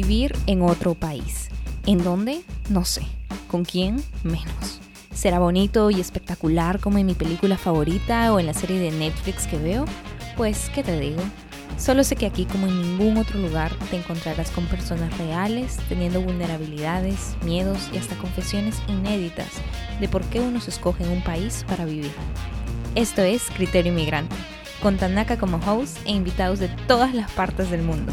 Vivir en otro país. ¿En dónde? No sé. ¿Con quién? Menos. ¿Será bonito y espectacular como en mi película favorita o en la serie de Netflix que veo? Pues, ¿qué te digo? Solo sé que aquí como en ningún otro lugar te encontrarás con personas reales, teniendo vulnerabilidades, miedos y hasta confesiones inéditas de por qué uno se escoge en un país para vivir. Esto es Criterio Inmigrante, con Tanaka como host e invitados de todas las partes del mundo.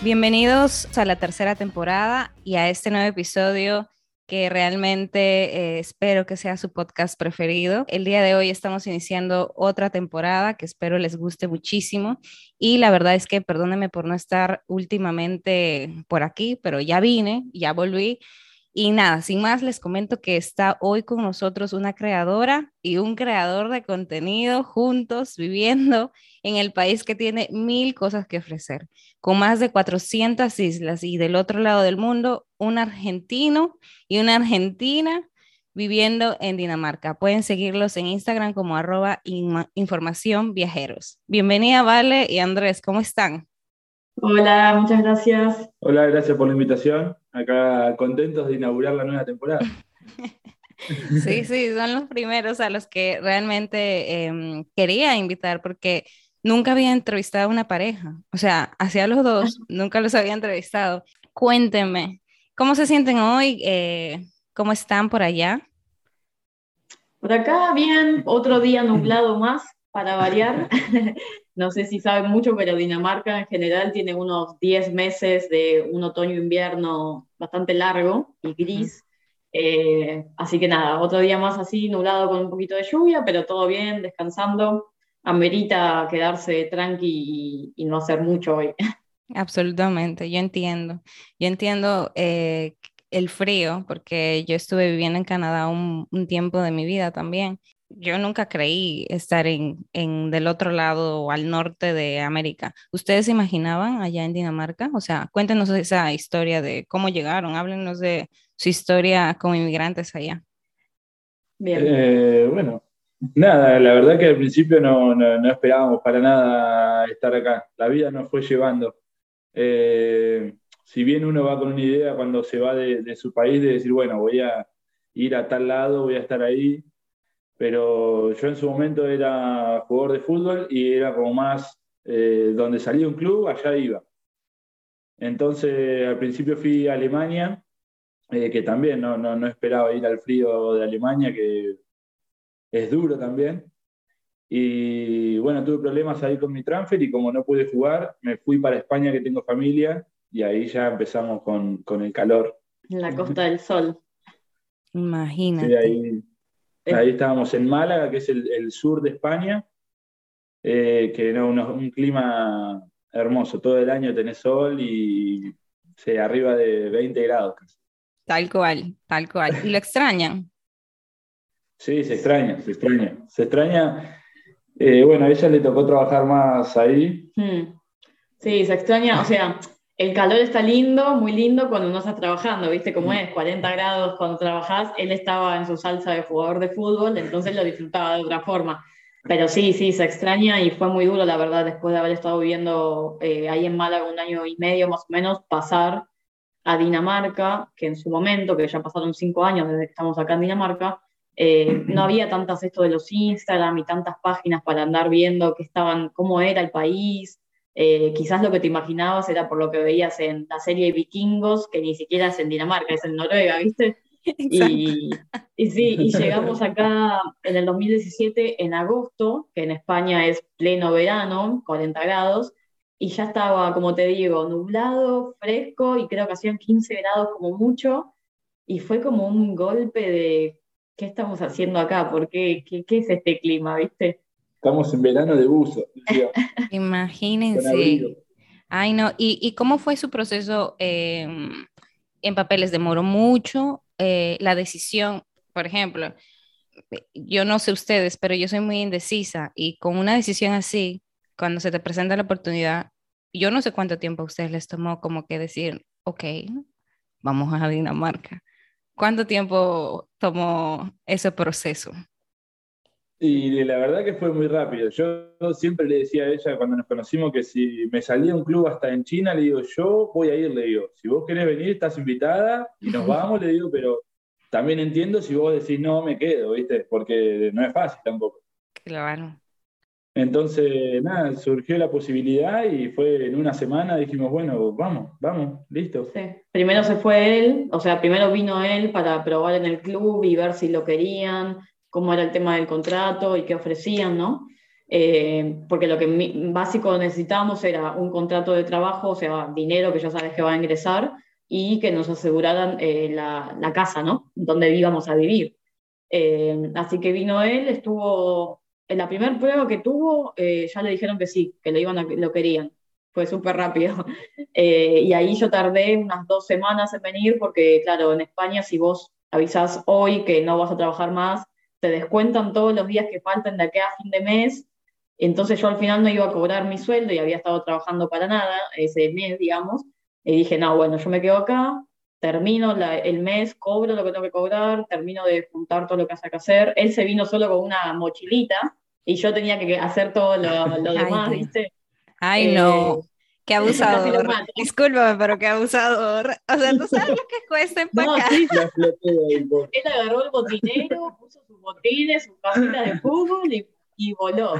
Bienvenidos a la tercera temporada y a este nuevo episodio que realmente eh, espero que sea su podcast preferido. El día de hoy estamos iniciando otra temporada que espero les guste muchísimo y la verdad es que perdónenme por no estar últimamente por aquí, pero ya vine, ya volví y nada, sin más, les comento que está hoy con nosotros una creadora y un creador de contenido juntos viviendo en el país que tiene mil cosas que ofrecer, con más de 400 islas y del otro lado del mundo, un argentino y una argentina viviendo en Dinamarca. Pueden seguirlos en Instagram como arroba información viajeros. Bienvenida, Vale y Andrés, ¿cómo están? Hola, muchas gracias. Hola, gracias por la invitación. Acá contentos de inaugurar la nueva temporada. Sí, sí, son los primeros a los que realmente em, quería invitar porque nunca había entrevistado a una pareja. O sea, hacia los dos, nunca los había entrevistado. Cuéntenme, ¿cómo se sienten hoy? Eh, ¿Cómo están por allá? Por acá, bien, otro día nublado más para variar. No sé si saben mucho, pero Dinamarca en general tiene unos 10 meses de un otoño-invierno bastante largo y gris. Eh, así que nada, otro día más así, nublado con un poquito de lluvia, pero todo bien, descansando. Amerita quedarse tranqui y, no hacer mucho hoy. Absolutamente, yo entiendo. Yo entiendo eh, el frío, porque yo estuve viviendo en Canadá un, un, tiempo de mi vida también yo nunca creí estar en, en, del otro lado o al norte de América. ¿Ustedes se imaginaban allá en Dinamarca? O sea, cuéntenos esa historia de cómo llegaron, háblenos de su historia como inmigrantes allá. Bien. Eh, bueno, nada, la verdad que al principio no, no, esperábamos para nada estar acá. La vida nos fue llevando. Eh, si bien uno va con una idea cuando se va de, de su país de decir, bueno, voy a ir a tal lado, voy a estar ahí, pero yo en su momento era jugador de fútbol y era como más eh, donde salía un club, allá iba. Entonces al principio fui a Alemania, eh, que también no, no, no, esperaba ir al frío de Alemania, que es duro también. Y bueno, tuve problemas ahí con mi transfer y como no pude jugar, me fui para España, que tengo familia, y ahí ya empezamos con, con el calor. En la Costa del Sol. Imagínate. ahí, Ahí estábamos en Málaga, que es el, sur de España, eh, que era un, clima hermoso. Todo el año tenés sol y se arriba de 20 grados. Tal cual, tal cual. ¿Y lo extrañan? Sí, se extraña, se extraña. Se extraña. Eh, bueno, a ella le tocó trabajar más ahí. Hmm. Sí, se extraña, o sea, el calor está lindo, muy lindo cuando no estás trabajando, ¿viste cómo es? 40 grados cuando trabajás, él estaba en su salsa de jugador de fútbol, entonces lo disfrutaba de otra forma. Pero sí, sí, se extraña y fue muy duro, la verdad, después de haber estado viviendo eh, ahí en Málaga un año y medio más o menos, pasar a Dinamarca, que en su momento, que ya pasaron cinco años desde que estamos acá en Dinamarca, eh, no había tantas esto de los Instagram y tantas páginas para andar viendo qué estaban, cómo era el país, eh, quizás lo que te imaginabas era por lo que veías en la serie Vikingos, que ni siquiera es en Dinamarca, es en Noruega, ¿viste? Y, y, sí, y llegamos acá en el 2017, en agosto, que en España es pleno verano, 40 grados, y ya estaba, como te digo, nublado, fresco, y creo que hacían 15 grados como mucho, y fue como un golpe de, ¿qué estamos haciendo acá? ¿Por qué? ¿Qué, qué es este clima, viste? Estamos en verano de buzo. Imagínense. Ay, no. ¿Y, cómo fue su proceso em, en papeles? ¿Demoró mucho eh, la decisión? Por ejemplo, yo no sé ustedes, pero yo soy muy indecisa y con una decisión así, cuando se te presenta la oportunidad, yo no sé cuánto tiempo a ustedes les tomó como que decir, ok, vamos a Dinamarca. ¿Cuánto tiempo tomó ese proceso? Y la verdad que fue muy rápido. Yo siempre le decía a ella cuando nos conocimos que si me salía un club hasta en China, le digo, yo voy a ir, le digo, si vos querés venir, estás invitada y nos vamos, le digo, pero también entiendo si vos decís no, me quedo, ¿viste? Porque no es fácil tampoco. Claro. Entonces, nada, surgió la posibilidad y fue en una semana, dijimos, bueno, vamos, vamos, listo. Sí. Primero se fue él, o sea, primero vino él para probar en el club y ver si lo querían, cómo era el tema del contrato y qué ofrecían, ¿no? Eh, porque lo que básico necesitábamos era un contrato de trabajo, o sea, dinero que ya sabes que va a ingresar y que nos aseguraran eh, la, la, casa, ¿no? Donde íbamos a vivir. Eh, así que vino él, estuvo en la primera prueba que tuvo, eh, ya le dijeron que sí, que lo, iban a, lo querían. Fue súper rápido. Eh, y ahí yo tardé unas dos semanas en venir porque, claro, en España si vos avisás hoy que no vas a trabajar más, te descuentan todos los días que faltan de aquí a fin de mes. Entonces yo al final no iba a cobrar mi sueldo y había estado trabajando para nada ese mes, digamos. Y dije, no, bueno, yo me quedo acá, termino el mes, cobro lo que tengo que cobrar, termino de juntar todo lo que hace que hacer. Él se vino solo con una mochilita y yo tenía que hacer todo lo, demás, ¿viste? Ay, no. Qué abusador. Discúlpame, pero qué abusador. O sea, ¿tú sabes lo que cuesta empacar? No, Él agarró el botinero, puso sus botines, sus casitas de fútbol y, y, voló.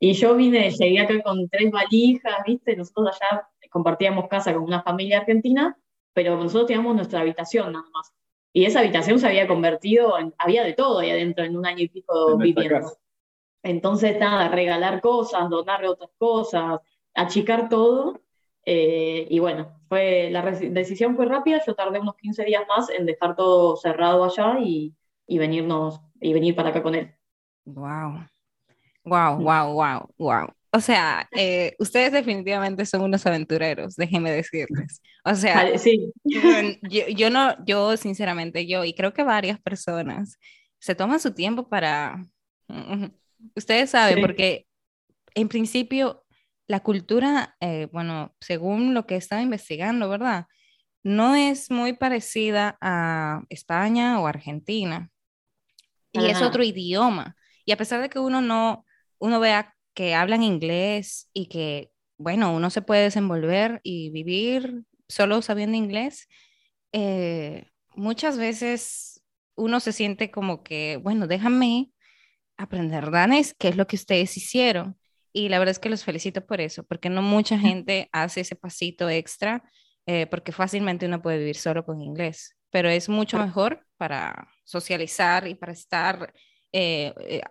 Y yo vine, llegué acá con tres valijas, ¿viste? Nosotros allá compartíamos casa con una familia argentina pero nosotros teníamos nuestra habitación nada más. Y esa habitación se había convertido en, había de todo ahí adentro en un año y pico viviendo. Entonces, nada, regalar cosas, donar otras cosas, achicar todo. Eh, y bueno, fue, la decisión fue rápida, yo tardé unos 15 días más en dejar todo cerrado allá y, y venirnos, y venir para acá con él. Wow. Wow, wow, wow, wow. O sea, eh, ustedes definitivamente son unos aventureros, déjenme decirles. O sea, sí. yo, no, yo sinceramente, yo y creo que varias personas se toman su tiempo para, ustedes saben, porque en principio la cultura, eh, bueno, según lo que he estado investigando, ¿verdad? No es muy parecida a España o Argentina. Y es otro idioma. Y a pesar de que uno no, uno vea que hablan inglés y que, bueno, uno se puede desenvolver y vivir solo sabiendo inglés, eh, muchas veces uno se siente como que, bueno, déjame aprender danés, que es lo que ustedes hicieron. Y la verdad es que los felicito por eso, porque no mucha gente hace ese pasito extra, eh, porque fácilmente uno puede vivir solo con inglés, pero es mucho mejor para socializar y para estar eh,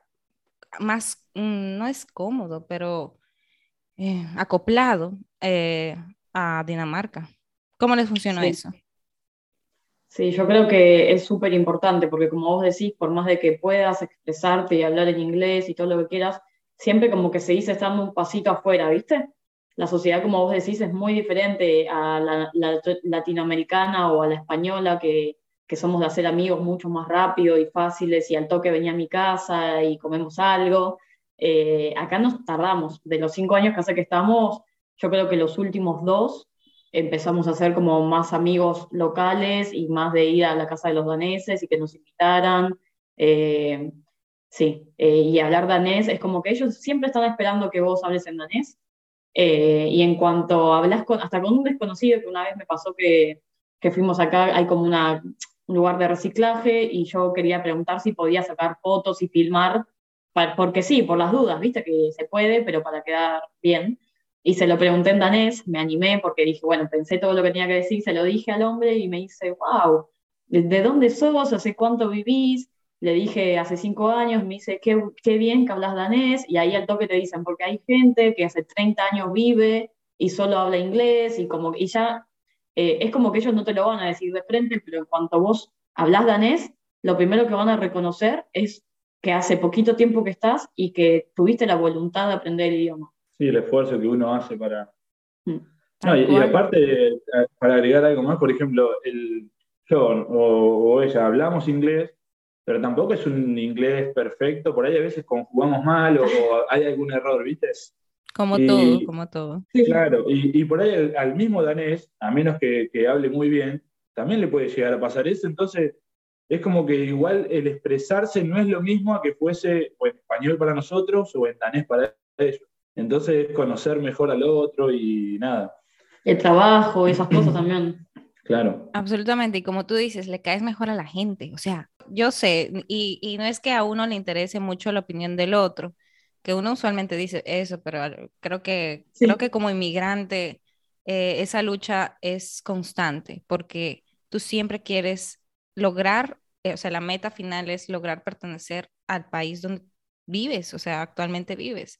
más, mm, no es cómodo, pero eh, acoplado eh, a Dinamarca. ¿Cómo les funciona eso? Sí, yo creo que es súper importante porque como vos decís, por más de que puedas expresarte y hablar en inglés y todo lo que quieras, siempre como que se dice estando un pasito afuera, ¿viste? La sociedad, como vos decís, es muy diferente a la latinoamericana o a la española que que somos de hacer amigos mucho más rápido y fáciles y al toque venía a mi casa y comemos algo. Eh, acá nos tardamos, de los cinco años que hace que estamos, yo creo que los últimos dos empezamos a ser como más amigos locales y más de ir a la casa de los daneses y que nos invitaran. Eh, sí, eh, y hablar danés es como que ellos siempre están esperando que vos hables en danés. y en cuanto hablas con, hasta con un desconocido, que una vez me pasó que, que fuimos acá, hay como una, un lugar de reciclaje y yo quería preguntar si podía sacar fotos y filmar, porque sí, por las dudas, viste que se puede, pero para quedar bien. Y se lo pregunté en danés, me animé porque dije, bueno, pensé todo lo que tenía que decir, se lo dije al hombre y me dice, wow, ¿de dónde sos? ¿Hace cuánto vivís? Le dije, hace cinco años, me dice, qué, qué bien que hablas danés, y ahí al toque te dicen, porque hay gente que hace 30 años vive y solo habla inglés, y como y ya eh, es como que ellos no te lo van a decir de frente, pero en cuanto vos hablas danés, lo primero que van a reconocer es que hace poquito tiempo que estás y que tuviste la voluntad de aprender el idioma. Sí, el esfuerzo que uno hace para... Mm. y, aparte, eh, para agregar algo más, por ejemplo, el, yo o, ella hablamos inglés, pero tampoco es un inglés perfecto, por ahí a veces conjugamos mal o, o hay algún error, ¿viste? Como todo, como todo. Claro, y, por ahí al, mismo danés, a menos que, hable muy bien, también le puede llegar a pasar eso. Entonces, es como que igual el expresarse no es lo mismo a que fuese o en español para nosotros o en danés para ellos. Entonces, conocer mejor al otro y nada. El trabajo, esas cosas también. Claro. Absolutamente, y como tú dices, le caes mejor a la gente. O sea, yo sé, y, y no es que a uno le interese mucho la opinión del otro, que uno usualmente dice eso, pero creo que, creo que como inmigrante eh, esa lucha es constante, porque tú siempre quieres lograr, eh, o sea, la meta final es lograr pertenecer al país donde vives, o sea, actualmente vives.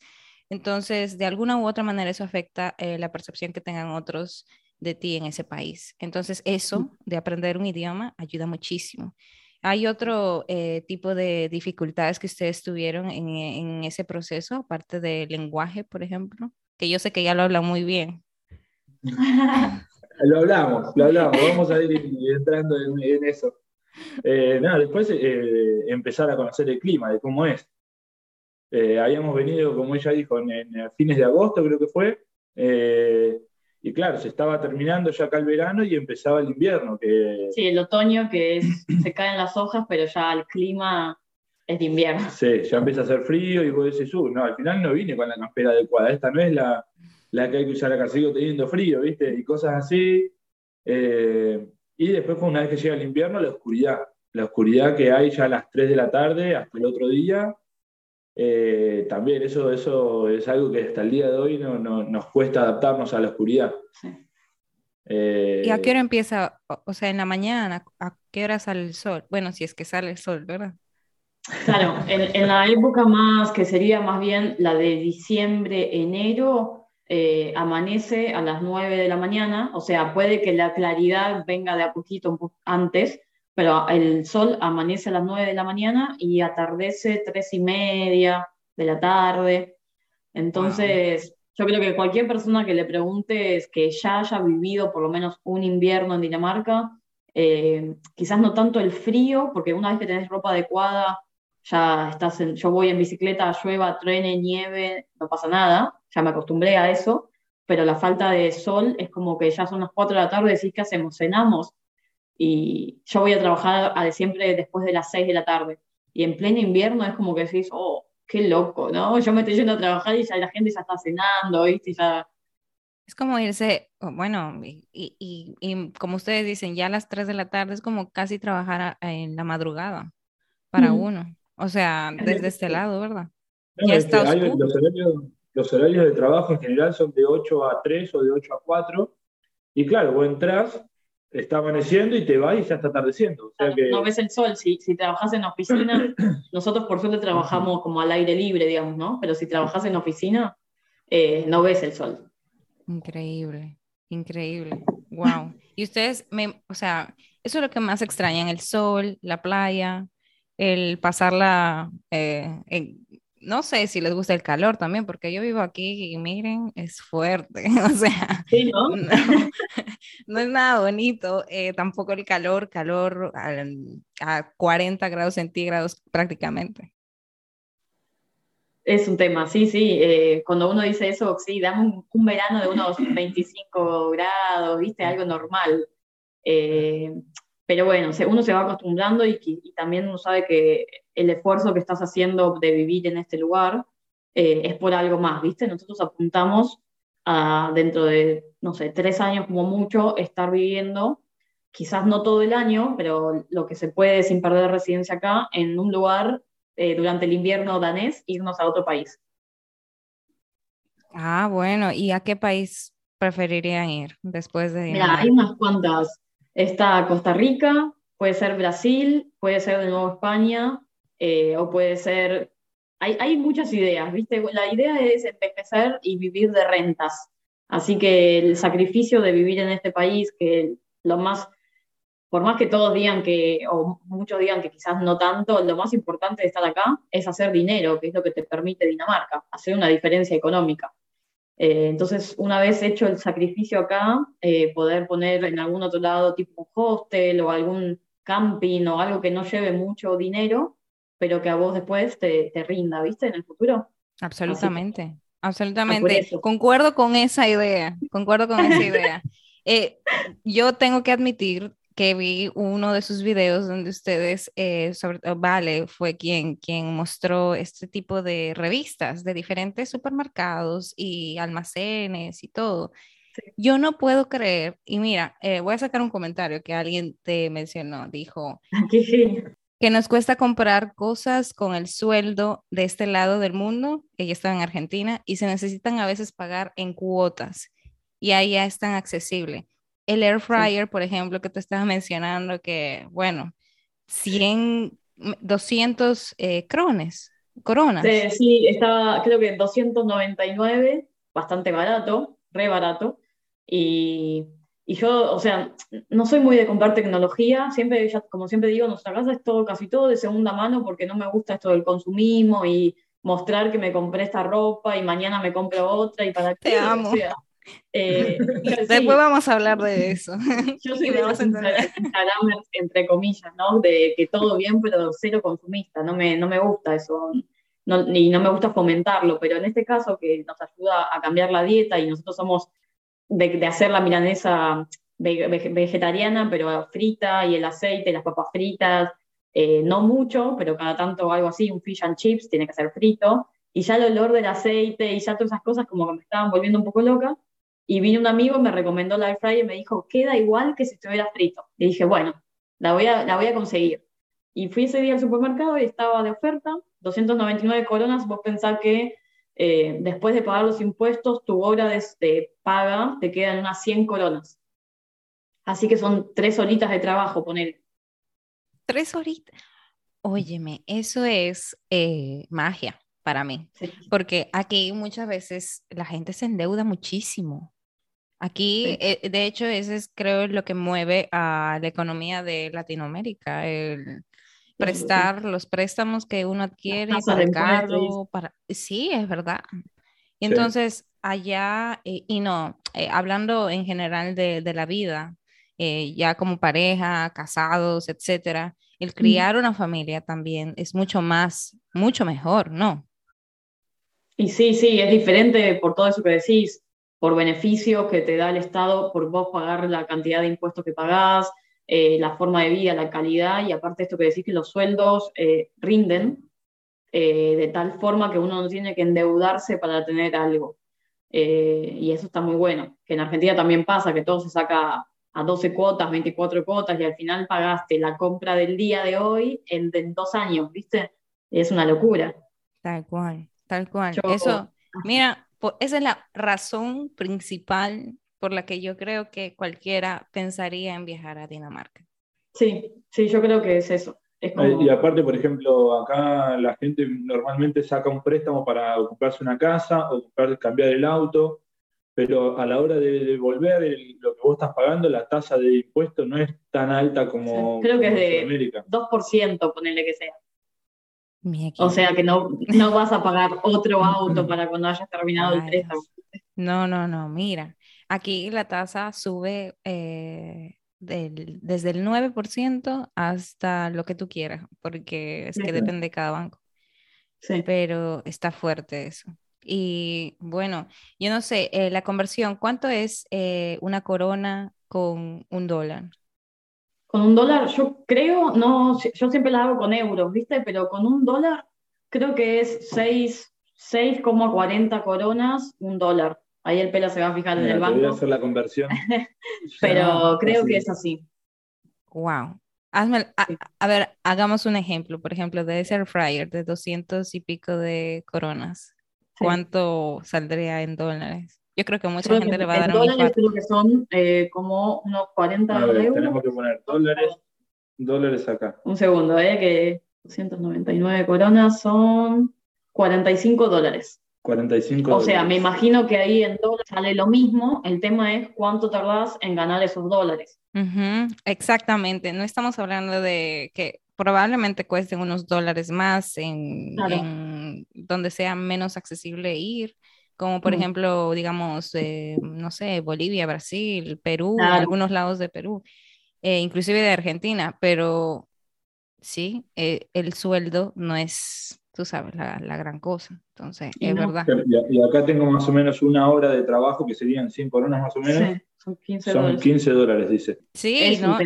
Entonces, de alguna u otra manera eso afecta eh, la percepción que tengan otros de ti en ese país. Entonces, eso de aprender un idioma ayuda muchísimo. ¿Hay otro eh, tipo de dificultades que ustedes tuvieron en, en, ese proceso, aparte del lenguaje, por ejemplo? Que yo sé que ya lo hablan muy bien. lo hablamos, lo hablamos, vamos a ir entrando en, eso. Eh, nada, después eh, empezar a conocer el clima, de cómo es. Eh, habíamos venido, como ella dijo, en, fines de agosto creo que fue, y claro, se estaba terminando ya acá el verano y empezaba el invierno. Que... Sí, el otoño que es, se caen las hojas, pero ya el clima es de invierno. Sí, ya empieza a hacer frío y vos decís, uh, no, al final no vine con la campera adecuada, esta no es la, la que hay que usar acá, sigo teniendo frío, ¿viste? Y cosas así. Eh, y después, una vez que llega el invierno, la oscuridad. La oscuridad que hay ya a las 3 de la tarde hasta el otro día. Eh, también eso, eso es algo que hasta el día de hoy no, nos cuesta adaptarnos a la oscuridad. Eh, ¿Y a qué hora empieza? O sea, en la mañana, ¿a qué hora sale el sol? Bueno, si es que sale el sol, ¿verdad? Claro, en, en la época más que sería más bien la de diciembre, enero, eh, amanece a las 9 de la mañana, o sea, puede que la claridad venga de a poquito antes, pero el sol amanece a las 9 de la mañana y atardece tres y media de la tarde. Entonces, yo creo que cualquier persona que le pregunte que ya haya vivido por lo menos un invierno en Dinamarca, eh, quizás no tanto el frío, porque una vez que tenés ropa adecuada, ya estás en, yo voy en bicicleta, llueva, truene, nieve, no pasa nada, ya me acostumbré a eso, pero la falta de sol es como que ya son las 4 de la tarde, decís, ¿qué hacemos? ¿Cenamos? Y yo voy a trabajar a, siempre después de las 6 de la tarde. Y en pleno invierno es como que decís, oh, qué loco, ¿no? Yo me estoy yendo a trabajar y ya la gente ya está cenando, ¿viste? Ya... Es como irse, bueno, y, y, y, como ustedes dicen, ya a las 3 de la tarde es como casi trabajar en la madrugada para uno. O sea, desde este lado, ¿verdad? ya está los, horarios, los, horarios, de trabajo en general son de 8 a 3 o de 8 a 4. Y claro, vos entras, está amaneciendo y te vas y ya está atardeciendo. No ves el sol. Si, si trabajas en oficina, nosotros por suerte trabajamos como al aire libre, digamos, ¿no? Pero si trabajas en oficina, eh, no ves el sol. Increíble, increíble. Wow. Y ustedes, me, o sea, eso es lo que más extrañan, el sol, la playa, el pasarla, eh, no sé si les gusta el calor también, porque yo vivo aquí y miren, es fuerte, o sea, no, es nada bonito, eh, tampoco el calor, calor a, 40 grados centígrados prácticamente. Es un tema, sí, sí. Eh, cuando uno dice eso, sí, dame un, verano de unos 25 grados, viste, algo normal. Pero bueno, uno se va acostumbrando y, también uno sabe que el esfuerzo que estás haciendo de vivir en este lugar eh, es por algo más, ¿viste? Nosotros apuntamos a dentro de, no sé, tres años como mucho, estar viviendo, quizás no todo el año, pero lo que se puede sin perder residencia acá, en un lugar eh, durante el invierno danés, irnos a otro país. Ah, bueno, ¿y a qué país preferirían ir después de... Mira, hay unas cuantas Está Costa Rica, puede ser Brasil, puede ser de nuevo España, eh, o puede ser... Hay, hay muchas ideas, ¿viste? La idea es envejecer y vivir de rentas. Así que el sacrificio de vivir en este país, que lo más, por más que todos digan que, o muchos digan que quizás no tanto, lo más importante de estar acá es hacer dinero, que es lo que te permite Dinamarca, hacer una diferencia económica. Eh, entonces, una vez hecho el sacrificio acá, eh, poder poner en algún otro lado tipo un hostel o algún camping o algo que no lleve mucho dinero, pero que a vos después te, rinda, ¿viste? En el futuro. Absolutamente, absolutamente. Concuerdo con esa idea, concuerdo con esa idea. Eh, yo tengo que admitir que vi uno de sus videos donde ustedes, eh, sobre Vale, fue quien, quien mostró este tipo de revistas de diferentes supermercados y almacenes y todo. Yo no puedo creer, y mira, eh, voy a sacar un comentario que alguien te mencionó, dijo que nos cuesta comprar cosas con el sueldo de este lado del mundo, ella estaba en Argentina, y se necesitan a veces pagar en cuotas, y ahí ya es tan accesible. El air fryer, por ejemplo, que te estaba mencionando, que, bueno, 100, 200 eh, crones, coronas. Sí, sí, estaba, creo que 299, bastante barato, re barato. Y, y, yo, o sea, no soy muy de comprar tecnología, siempre, como siempre digo, nuestra casa es todo, casi todo de segunda mano porque no me gusta esto del consumismo y mostrar que me compré esta ropa y mañana me compro otra y para qué. Te amo. Eh, Después vamos a hablar de eso. Yo soy de los Instagramers, entre comillas, ¿no? De que todo bien, pero cero consumista. No me, no me gusta eso. No, y no me gusta fomentarlo, pero en este caso que nos ayuda a cambiar la dieta y nosotros somos de, hacer la milanesa vegetariana, pero frita y el aceite, las papas fritas, eh, no mucho, pero cada tanto algo así, un fish and chips tiene que ser frito, y ya el olor del aceite y ya todas esas cosas como que me estaban volviendo un poco loca, y vino un amigo, me recomendó la air fryer y me dijo, queda igual que si estuviera frito. Y dije, bueno, la voy a, la voy a conseguir. Y fui ese día al supermercado y estaba de oferta, 299 coronas, vos pensás que eh, después de pagar los impuestos, tu hora de, paga te quedan unas 100 coronas. Así que son tres horitas de trabajo, poner. Tres horitas. Óyeme, eso es eh, magia para mí, porque aquí muchas veces la gente se endeuda muchísimo. Aquí, eh, de hecho, ese es creo lo que mueve a la economía de Latinoamérica, el, prestar los préstamos que uno adquiere para el carro, para... Sí, es verdad. Y entonces, allá, eh, y no, eh, hablando en general de, de la vida, eh, ya como pareja, casados, etcétera, el criar una familia también es mucho más, mucho mejor, ¿no? Y sí, sí, es diferente por todo eso que decís, por beneficios que te da el Estado, por vos pagar la cantidad de impuestos que pagás, eh, la forma de vida, la calidad, y aparte esto que decís que los sueldos eh, rinden eh, de tal forma que uno no tiene que endeudarse para tener algo. y eso está muy bueno, que en Argentina también pasa, que todo se saca a 12 cuotas, 24 cuotas, y al final pagaste la compra del día de hoy en, dos años, ¿viste? Es una locura. Tal cual, tal cual. eso, mira, esa es la razón principal por la que yo creo que cualquiera pensaría en viajar a Dinamarca. Sí, sí, yo creo que es eso. Y aparte, por ejemplo, acá la gente normalmente saca un préstamo para comprarse una casa o cambiar el auto, pero a la hora de devolver lo que vos estás pagando, la tasa de impuesto no es tan alta como. creo que es de 2%, ponele que sea. O sea que no, no vas a pagar otro auto para cuando hayas terminado el préstamo. No, no, no, mira. Aquí la tasa sube eh, desde el 9% hasta lo que tú quieras, porque es que depende de cada banco. Sí. Pero está fuerte eso. Y bueno, yo no sé, eh, la conversión, ¿cuánto es eh, una corona con un dólar? Con un dólar, yo creo, no, yo siempre la hago con euros, ¿viste? Pero con un dólar creo que es 6,40 coronas, un dólar. Ahí el pelo se va a fijar en el banco. Voy a hacer la conversión. Pero creo que es así. Wow. Hazme, a, ver, hagamos un ejemplo, por ejemplo, de ese air fryer de 200 y pico de coronas. ¿Cuánto saldría en dólares? Yo creo que mucha gente le va a dar en dólares creo que son eh, como unos 40 euros. Tenemos que poner dólares, dólares acá. Un segundo, eh, que 299 coronas son 45 dólares. 45 O sea, me imagino que ahí en dólares sale lo mismo. El tema es cuánto tardás en ganar esos dólares. Exactamente. No estamos hablando de que probablemente cuesten unos dólares más en, donde sea menos accesible ir, como por ejemplo, digamos, eh, no sé, Bolivia, Brasil, Perú, algunos lados de Perú, eh, inclusive de Argentina, pero sí, eh, el sueldo no es tú sabes, la, gran cosa. Entonces, es verdad. Y, acá tengo más o menos una hora de trabajo que serían 100 coronas más o menos. son 15 son dólares. 15 dólares, dice. Sí, ¿no?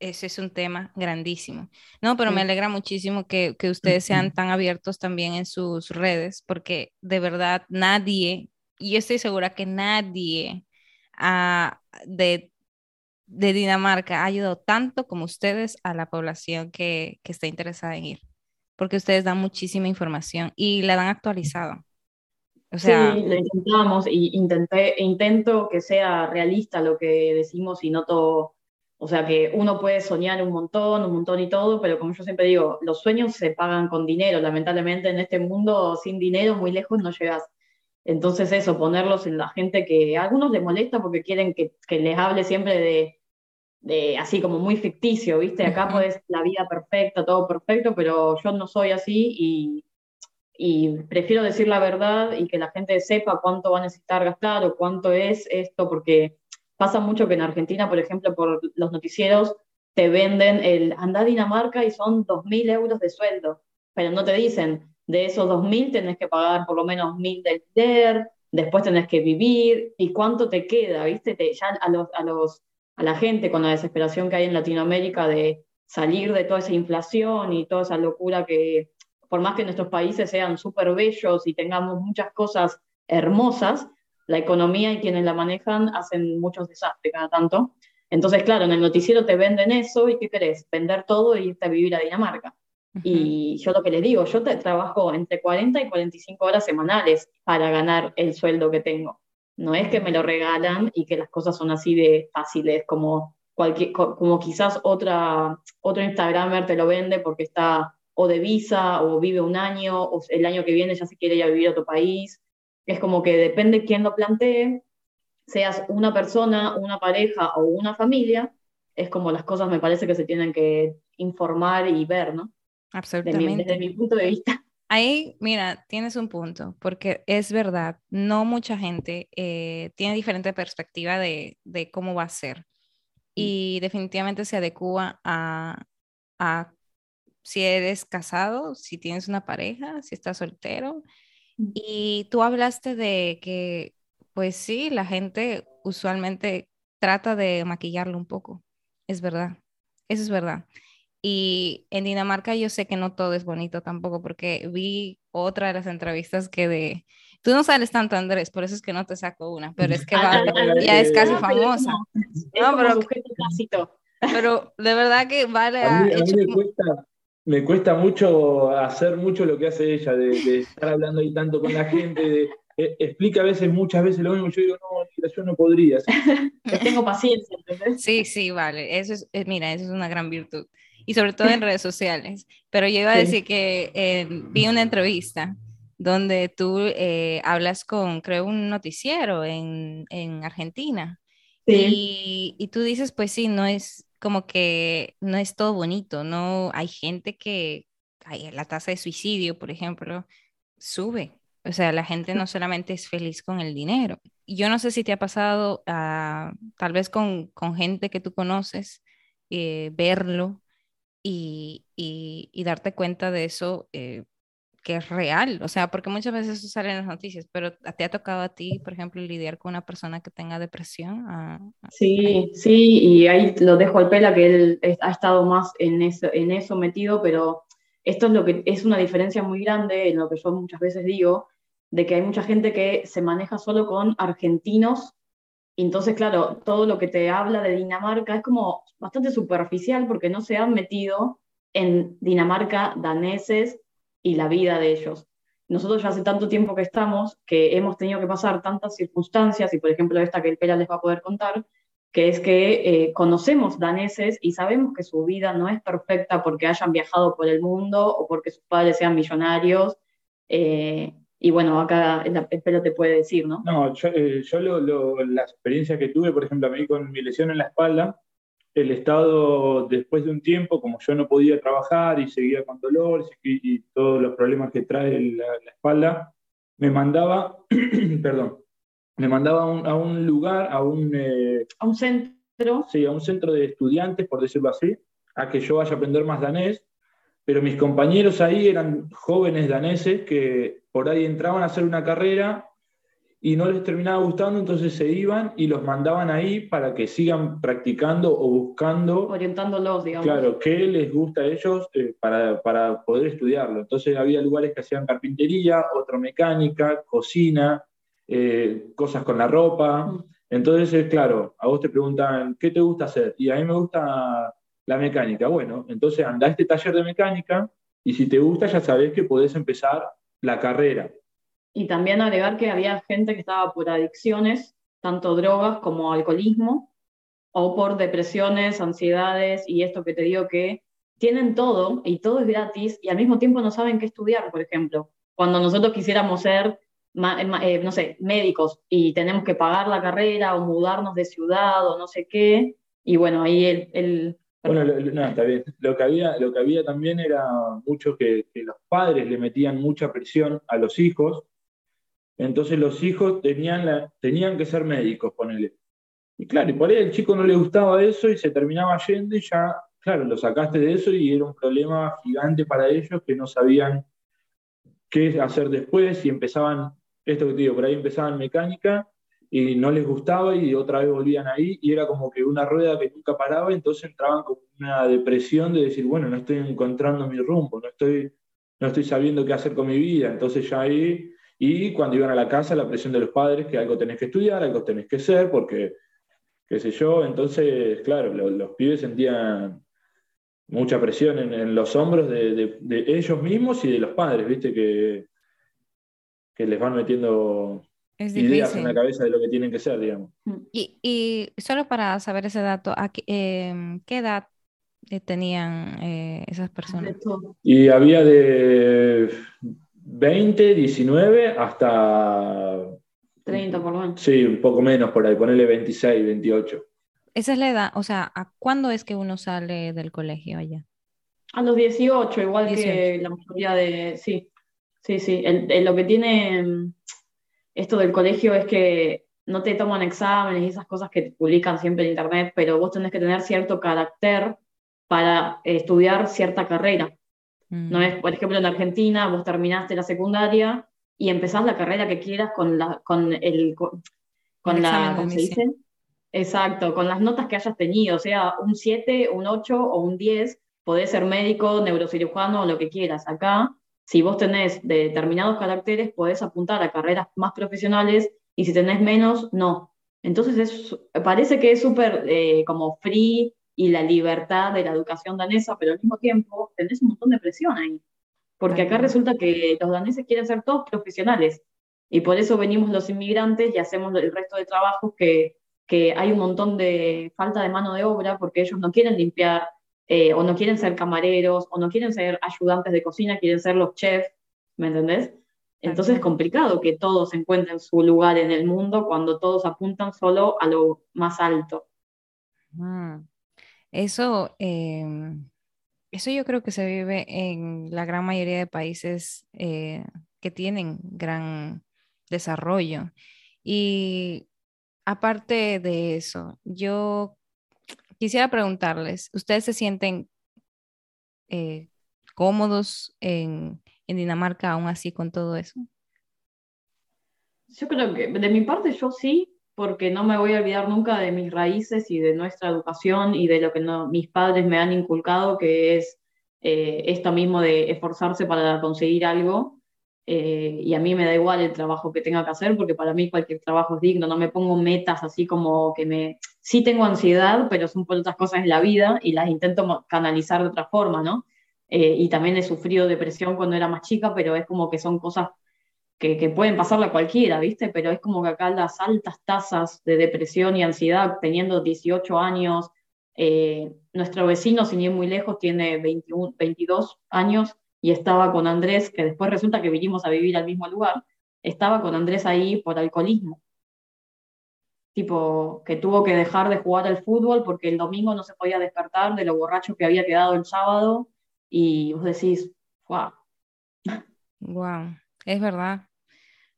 ese es un tema grandísimo. No, pero me alegra muchísimo que, que, ustedes sean tan abiertos también en sus redes, porque de verdad nadie, y yo estoy segura que nadie ah, de, de, Dinamarca ha ayudado tanto como ustedes a la población que, que está interesada en ir, porque ustedes dan muchísima información y la dan actualizado. O sea, sí, lo intentamos y intenté, intento que sea realista lo que decimos y no todo o sea que uno puede soñar un montón, un montón y todo, pero como yo siempre digo, los sueños se pagan con dinero. Lamentablemente en este mundo sin dinero muy lejos no llegas. Entonces eso, ponerlos en la gente que a algunos les molesta porque quieren que, les hable siempre de, de, así como muy ficticio, ¿viste? Acá pues la vida perfecta, todo perfecto, pero yo no soy así y, y prefiero decir la verdad y que la gente sepa cuánto va a necesitar gastar o cuánto es esto, porque Pasa mucho que en Argentina, por ejemplo, por los noticieros, te venden el anda a Dinamarca y son 2.000 euros de sueldo, pero no te dicen, de esos 2.000 tenés que pagar por lo menos 1.000 del TER, después tenés que vivir, y cuánto te queda, ¿viste? Te, ya a, los, a, los, a la gente con la desesperación que hay en Latinoamérica de salir de toda esa inflación y toda esa locura que, por más que nuestros países sean súper bellos y tengamos muchas cosas hermosas, la economía y quienes la manejan hacen muchos desastres cada tanto. Entonces, claro, en el noticiero te venden eso y ¿qué querés? Vender todo y irte a vivir a Dinamarca. Y yo lo que les digo, yo te, trabajo entre 40 y 45 horas semanales para ganar el sueldo que tengo. No es que me lo regalan y que las cosas son así de fáciles como, cualquier, como quizás otra, otro Instagramer te lo vende porque está o de visa o vive un año o el año que viene ya se quiere ir a vivir a otro país es como que depende quién lo plantee, seas una persona, una pareja o una familia, es como las cosas me parece que se tienen que informar y ver, ¿no? Absolutamente. Desde mi, punto de vista. Ahí, mira, tienes un punto, porque es verdad, no mucha gente eh, tiene diferente perspectiva de, de, cómo va a ser y definitivamente se adecua a, a si eres casado, si tienes una pareja, si estás soltero, y tú hablaste de que, pues sí, la gente usualmente trata de maquillarlo un poco. Es verdad, eso es verdad. Y en Dinamarca yo sé que no todo es bonito tampoco, porque vi otra de las entrevistas que de... Tú no sales tanto, Andrés, por eso es que no te saco una, pero es que ah, ya es casi famosa. No, pero, pero de verdad que vale... A mí, me, cuesta, me cuesta mucho hacer mucho lo que hace ella, de, estar hablando ahí tanto con la gente, de, e, explica a veces, muchas veces lo mismo, yo digo, no, yo no podría. tengo paciencia, ¿entendés? Sí, sí, vale, eso es, eh, mira, eso es una gran virtud, y sobre todo en redes sociales, pero yo iba a decir que eh, vi una entrevista donde tú eh, hablas con, creo, un noticiero en, en Argentina, y, y, tú dices, pues sí, no es, como que no es todo bonito, no hay gente que la tasa de suicidio, por ejemplo, sube. O sea, la gente no solamente es feliz con el dinero. Yo no sé si te ha pasado, uh, tal vez con, con, gente que tú conoces, eh, verlo y, y, y, darte cuenta de eso eh, que es real, o sea, porque muchas veces eso sale en las noticias, pero ¿te ha tocado a ti, por ejemplo, lidiar con una persona que tenga depresión? Ah, ah, sí, sí, y ahí lo dejo al pela que él ha estado más en eso, en eso metido, pero esto es lo que es una diferencia muy grande en lo que yo muchas veces digo, de que hay mucha gente que se maneja solo con argentinos, entonces, claro, todo lo que te habla de Dinamarca es como bastante superficial porque no se han metido en Dinamarca daneses y la vida de ellos. Nosotros ya hace tanto tiempo que estamos que hemos tenido que pasar tantas circunstancias, y por ejemplo esta que el Pera les va a poder contar, que es que eh, conocemos daneses y sabemos que su vida no es perfecta porque hayan viajado por el mundo o porque sus padres sean millonarios. Eh, y bueno, acá el, Pera te puede decir, ¿no? No, yo, eh, yo la experiencia que tuve, por ejemplo, a mí con mi lesión en la espalda, el Estado, después de un tiempo, como yo no podía trabajar y seguía con dolores y, todos los problemas que trae la, espalda, me mandaba, perdón, me mandaba a un, lugar, a un... Eh, a un centro. Sí, a un centro de estudiantes, por decirlo así, a que yo vaya a aprender más danés, pero mis compañeros ahí eran jóvenes daneses que por ahí entraban a hacer una carrera y no les terminaba gustando, entonces se iban y los mandaban ahí para que sigan practicando o buscando. Orientándolos, digamos. Claro, qué les gusta a ellos eh, para, para, poder estudiarlo. Entonces había lugares que hacían carpintería, otro mecánica, cocina, eh, cosas con la ropa. Mm. Entonces, claro, a vos te preguntan, ¿qué te gusta hacer? Y a mí me gusta la mecánica. Bueno, entonces anda a este taller de mecánica y si te gusta ya sabés que podés empezar la carrera. Y también agregar que había gente que estaba por adicciones, tanto drogas como alcoholismo, o por depresiones, ansiedades y esto que te digo que tienen todo y todo es gratis y al mismo tiempo no saben qué estudiar, por ejemplo. Cuando nosotros quisiéramos ser, eh, no sé, médicos y tenemos que pagar la carrera o mudarnos de ciudad o no sé qué, y bueno, ahí el bueno, no, está bien. Lo que había, lo que había también era mucho que, los padres le metían mucha presión a los hijos entonces los hijos tenían, tenían que ser médicos, ponele. Y claro, y por ahí al chico no le gustaba eso y se terminaba yendo y ya, claro, lo sacaste de eso y era un problema gigante para ellos que no sabían qué hacer después y empezaban, esto que te digo, por ahí empezaban mecánica y no les gustaba y otra vez volvían ahí y era como que una rueda que nunca paraba, entonces entraban con una depresión de decir, bueno, no estoy encontrando mi rumbo, no estoy, no estoy sabiendo qué hacer con mi vida, entonces ya ahí y cuando iban a la casa, la presión de los padres, que algo tenés que estudiar, algo tenés que ser, porque, qué sé yo, entonces, claro, los pibes sentían mucha presión en, los hombros de, ellos mismos y de los padres, ¿viste? Que, que les van metiendo ideas en la cabeza de lo que tienen que ser, digamos. Y, solo para saber ese dato, ¿a qué, em, edad tenían eh, esas personas? Y había de 20, 19 hasta... 30 por lo menos. Sí, un poco menos por ahí, ponerle 26, 28. Esa es la edad, o sea, ¿a cuándo es que uno sale del colegio allá? A los 18, igual que la mayoría de... Sí, sí, sí. lo que tiene mm, esto del colegio es que no te toman exámenes y esas cosas que te publican siempre en internet, pero vos tenés que tener cierto carácter para estudiar cierta carrera. No es, mm. por ejemplo, en Argentina, vos terminaste la secundaria y empezás la carrera que quieras con la, con el, con, la, ¿cómo se dice? Exacto, con las notas que hayas tenido, o sea, un 7, un 8 o un 10, podés ser médico, neurocirujano o lo que quieras. Acá, si vos tenés determinados caracteres, podés apuntar a carreras más profesionales y si tenés menos, no. Entonces es, parece que es súper eh, como free y la libertad de la educación danesa, pero al mismo tiempo tenés un montón de presión ahí. Porque acá resulta que los daneses quieren ser todos profesionales y por eso venimos los inmigrantes y hacemos el resto de trabajos que, que hay un montón de falta de mano de obra porque ellos no quieren limpiar eh, o no quieren ser camareros o no quieren ser ayudantes de cocina, quieren ser los chefs, ¿me entendés? Entonces es complicado que todos encuentren su lugar en el mundo cuando todos apuntan solo a lo más alto. Ah. Eso, em, eso yo creo que se vive en la gran mayoría de países eh, que tienen gran desarrollo. Y aparte de eso, yo quisiera preguntarles, ¿ustedes se sienten eh, cómodos en, Dinamarca aún así con todo eso? Yo creo que de mi parte yo sí, porque no me voy a olvidar nunca de mis raíces y de nuestra educación y de lo que mis padres me han inculcado, que es eh, esto mismo de esforzarse para conseguir algo. Eh, y a mí me da igual el trabajo que tenga que hacer, porque para mí cualquier trabajo es digno, no me pongo metas así como que me... Sí tengo ansiedad, pero son por otras cosas en la vida y las intento canalizar de otra forma, ¿no? Eh, y también he sufrido depresión cuando era más chica, pero es como que son cosas que, pueden pasarle a cualquiera, ¿viste? Pero es como que acá las altas tasas de depresión y ansiedad, teniendo 18 años, eh, nuestro vecino, sin ir muy lejos, tiene 21, 22 años y estaba con Andrés, que después resulta que vinimos a vivir al mismo lugar, estaba con Andrés ahí por alcoholismo. Tipo, que tuvo que dejar de jugar al fútbol porque el domingo no se podía despertar de lo borracho que había quedado el sábado y vos decís, wow. Wow, es verdad.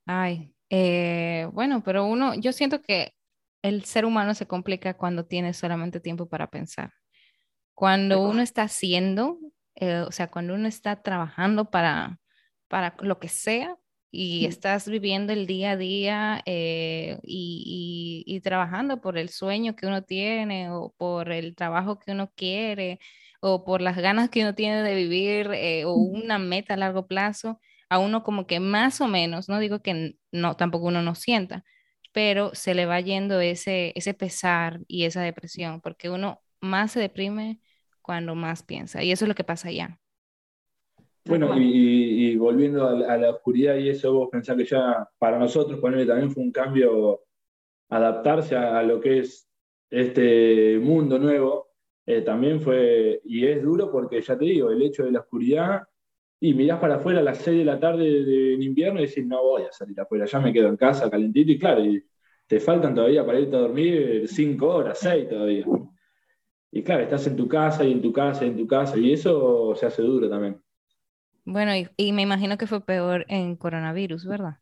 Ay, eh, bueno, pero uno, yo siento que el ser humano se complica cuando tiene solamente tiempo para pensar. Cuando uno está haciendo, eh, o sea, cuando uno está trabajando para, para lo que sea, y estás viviendo el día a día eh, y, trabajando por el sueño que uno tiene o por el trabajo que uno quiere o por las ganas que uno tiene de vivir eh, o una meta a largo plazo, a uno como que más o menos, no digo que no, tampoco uno no sienta, pero se le va yendo ese, ese pesar y esa depresión, porque uno más se deprime cuando más piensa, y eso es lo que pasa allá. Bueno, y, volviendo a, la oscuridad y eso, vos pensás que ya para nosotros, ponerle también fue un cambio adaptarse a, lo que es este mundo nuevo, eh, también fue, y es duro porque ya te digo, el hecho de la oscuridad, y mirás para afuera a las 6 de la tarde de, invierno y decís, no voy a salir afuera, ya me quedo en casa calentito, y claro, y te faltan todavía para irte a dormir 5 horas, 6 todavía. Y claro, estás en tu casa y en tu casa y en tu casa, y eso se hace duro también. Bueno, y, me imagino que fue peor en coronavirus, ¿verdad?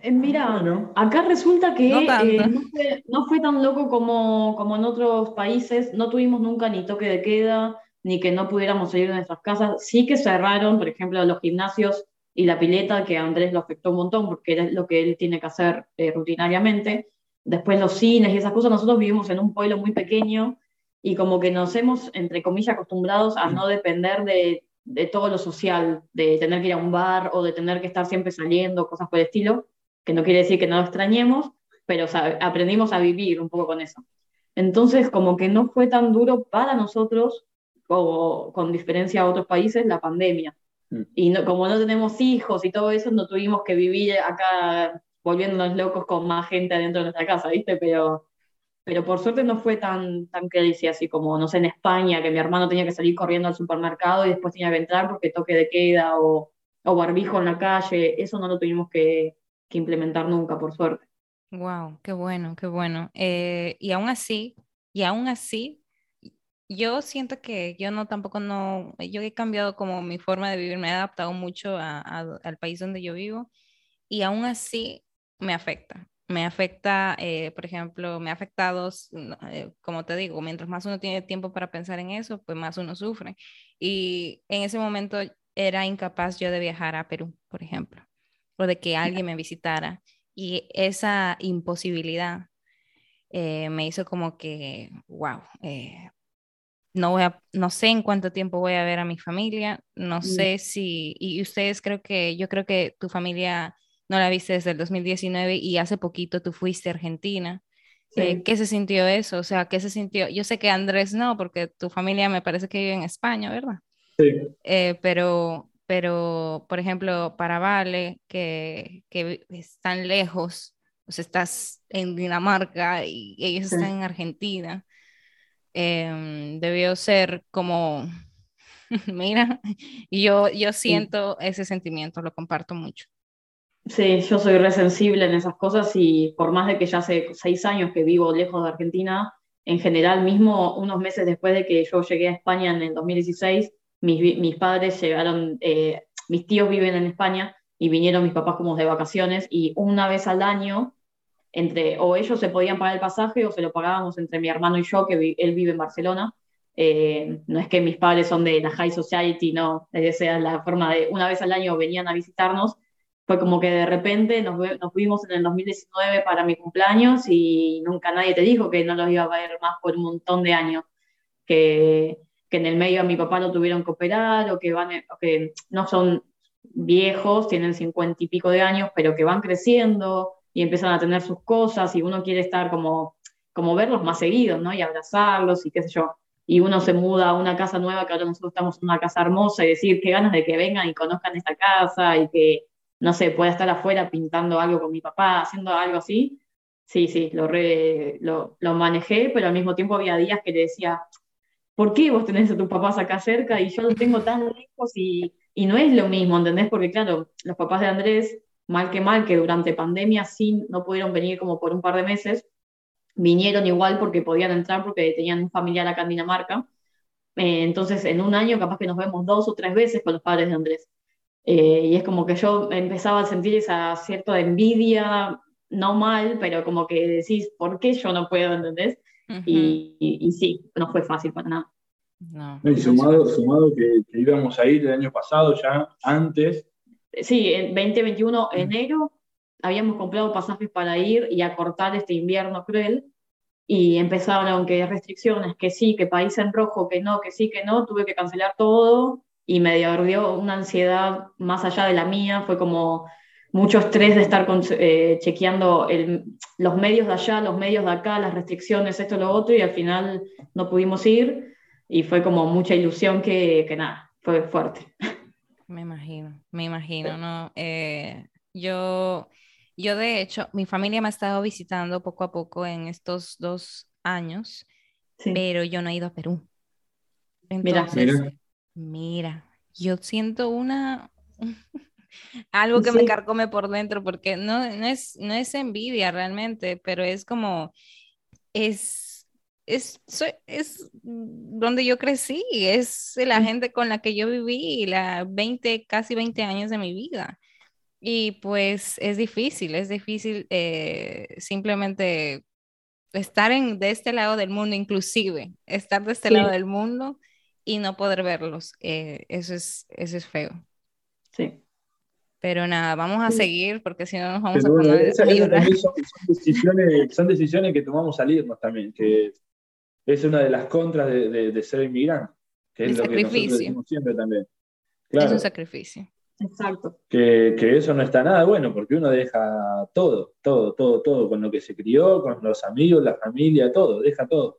Eh, mira, acá resulta que eh, no, fue, tan loco como, como en otros países, no tuvimos nunca ni toque de queda, ni que no pudiéramos salir de nuestras casas. Sí que cerraron, por ejemplo, los gimnasios y la pileta, que a Andrés lo afectó un montón porque es lo que él tiene que hacer eh, rutinariamente. Después los cines y esas cosas, nosotros vivimos en un pueblo muy pequeño y como que nos hemos, entre comillas, acostumbrados a no depender de de todo lo social, de tener que ir a un bar o de tener que estar siempre saliendo, cosas por el estilo, que no quiere decir que no lo extrañemos, pero aprendimos a vivir un poco con eso. Entonces, como que no fue tan duro para nosotros, o con diferencia a otros países, la pandemia. Mm. Y no, como no tenemos hijos y todo eso, no tuvimos que vivir acá volviéndonos locos con más gente adentro de nuestra casa, ¿viste? Pero pero por suerte no fue tan, tan decía así como, no sé, en España, que mi hermano tenía que salir corriendo al supermercado y después tenía que entrar porque toque de queda o, o barbijo en la calle, eso no lo tuvimos que, que implementar nunca, por suerte. Wow, qué bueno, qué bueno. Eh, y aún así, y aún así, yo siento que yo no tampoco no, yo he cambiado como mi forma de vivir, me he adaptado mucho a, al país donde yo vivo y aún así me afecta me afecta, eh, por ejemplo, me ha afectado, eh, como te digo, mientras más uno tiene tiempo para pensar en eso, pues más uno sufre. Y en ese momento era incapaz yo de viajar a Perú, por ejemplo, o de que alguien me visitara. Y esa imposibilidad eh, me hizo como que, wow, no, voy a, no sé en cuánto tiempo voy a ver a mi familia, no sé si, y ustedes creo que, yo creo que tu familia no la viste desde el 2019 y hace poquito tú fuiste a Argentina. Eh, ¿Qué se sintió eso? O sea, ¿qué se sintió? Yo sé que Andrés no, porque tu familia me parece que vive en España, ¿verdad? Sí. Eh, pero, pero, por ejemplo, para Vale, que, que están lejos, o sea, estás en Dinamarca y ellos están en Argentina, em, debió ser como, mira, y yo, yo siento ese sentimiento, lo comparto mucho. Sí, yo soy resensible en esas cosas y por más de que ya hace seis años que vivo lejos de Argentina, en general, mismo unos meses después de que yo llegué a España en el 2016, mis, mis padres llegaron, eh, mis tíos viven en España y vinieron mis papás como de vacaciones y una vez al año, entre, o ellos se podían pagar el pasaje o se lo pagábamos entre mi hermano y yo, que él vive en Barcelona. Eh, no es que mis padres son de la High Society, no, esa es la forma de una vez al año venían a visitarnos fue como que de repente nos, nos vimos en el 2019 para mi cumpleaños y nunca nadie te dijo que no los iba a ver más por un montón de años, que, que en el medio a mi papá lo tuvieron que operar o que, van, que no son viejos, tienen cincuenta y pico de años, pero que van creciendo y empiezan a tener sus cosas y uno quiere estar como, como verlos más seguidos, ¿no? Y abrazarlos y qué sé yo. Y uno se muda a una casa nueva, que ahora nosotros estamos en una casa hermosa, y decir qué ganas de que vengan y conozcan esta casa y que no sé, pueda estar afuera pintando algo con mi papá, haciendo algo así, sí, sí, lo, lo, manejé, pero al mismo tiempo había días que le decía, ¿por qué vos tenés a tus papás acá cerca y yo los tengo tan lejos y, y no es lo mismo, ¿entendés? Porque claro, los papás de Andrés, mal que mal, que durante pandemia sí no pudieron venir como por un par de meses, vinieron igual porque podían entrar porque tenían un familiar acá en Dinamarca. Eh, entonces, en un año capaz que nos vemos dos o tres veces con los padres de Andrés. Eh, y es como que yo empezaba a sentir esa cierta envidia, no mal, pero como que decís, ¿por qué yo no puedo? ¿Entendés? y, y, sí, no fue fácil para nada. No, y sumado, sumado que, íbamos a ir el año pasado ya antes sí, en 2021, enero, habíamos comprado pasajes para ir y acortar este invierno cruel y empezaron que restricciones, que sí, que país en rojo, que no, que sí, que no, tuve que cancelar todo y me dio una ansiedad más allá de la mía, fue como mucho estrés de estar eh, chequeando los medios de allá, los medios de acá, las restricciones, esto, lo otro, y al final no pudimos ir y fue como mucha ilusión que, que nada, fue fuerte. Me imagino, me imagino, ¿no? Eh, yo yo, de hecho, mi familia me ha estado visitando poco a poco en estos dos años, pero yo no he ido a Perú. Entonces, mira, mira. yo siento una... algo que me carcome por dentro, porque no, no, es, no es envidia realmente, pero es como, es, es, es donde yo crecí, es la gente con la que yo viví la 20, casi 20 años de mi vida. Y pues es difícil, es difícil eh, simplemente estar en, de este lado del mundo, inclusive estar de este lado del mundo y no poder verlos. Eh, eso, es, eso es feo. Sí. Pero nada, vamos a seguir porque si no nos vamos a poner son, decisiones, son decisiones que tomamos salirnos también, que es una de las contras de, ser inmigrante, que es lo sacrificio. que nosotros decimos siempre también. Es un sacrificio. Exacto. Que, eso no está nada bueno, porque uno deja todo, todo, todo, todo, con lo que se crió, con los amigos, la familia, todo, deja todo.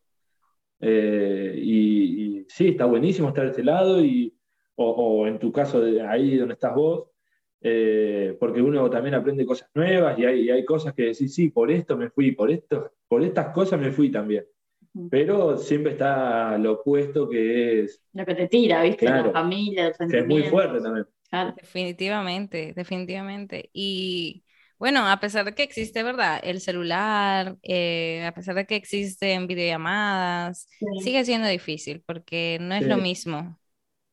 Eh, y, sí, está buenísimo estar de este lado, y, o, en tu caso, ahí donde estás vos, eh, porque uno también aprende cosas nuevas y hay, hay cosas que decís, sí, por esto me fui, por, esto, por estas cosas me fui también. Pero siempre está lo opuesto que es... Lo que te tira, ¿viste? la familia, Que es muy fuerte también. Definitivamente, definitivamente. Y bueno, a pesar de que existe, ¿verdad? El celular, eh, a pesar de que existen videollamadas, sigue siendo difícil porque no es lo mismo.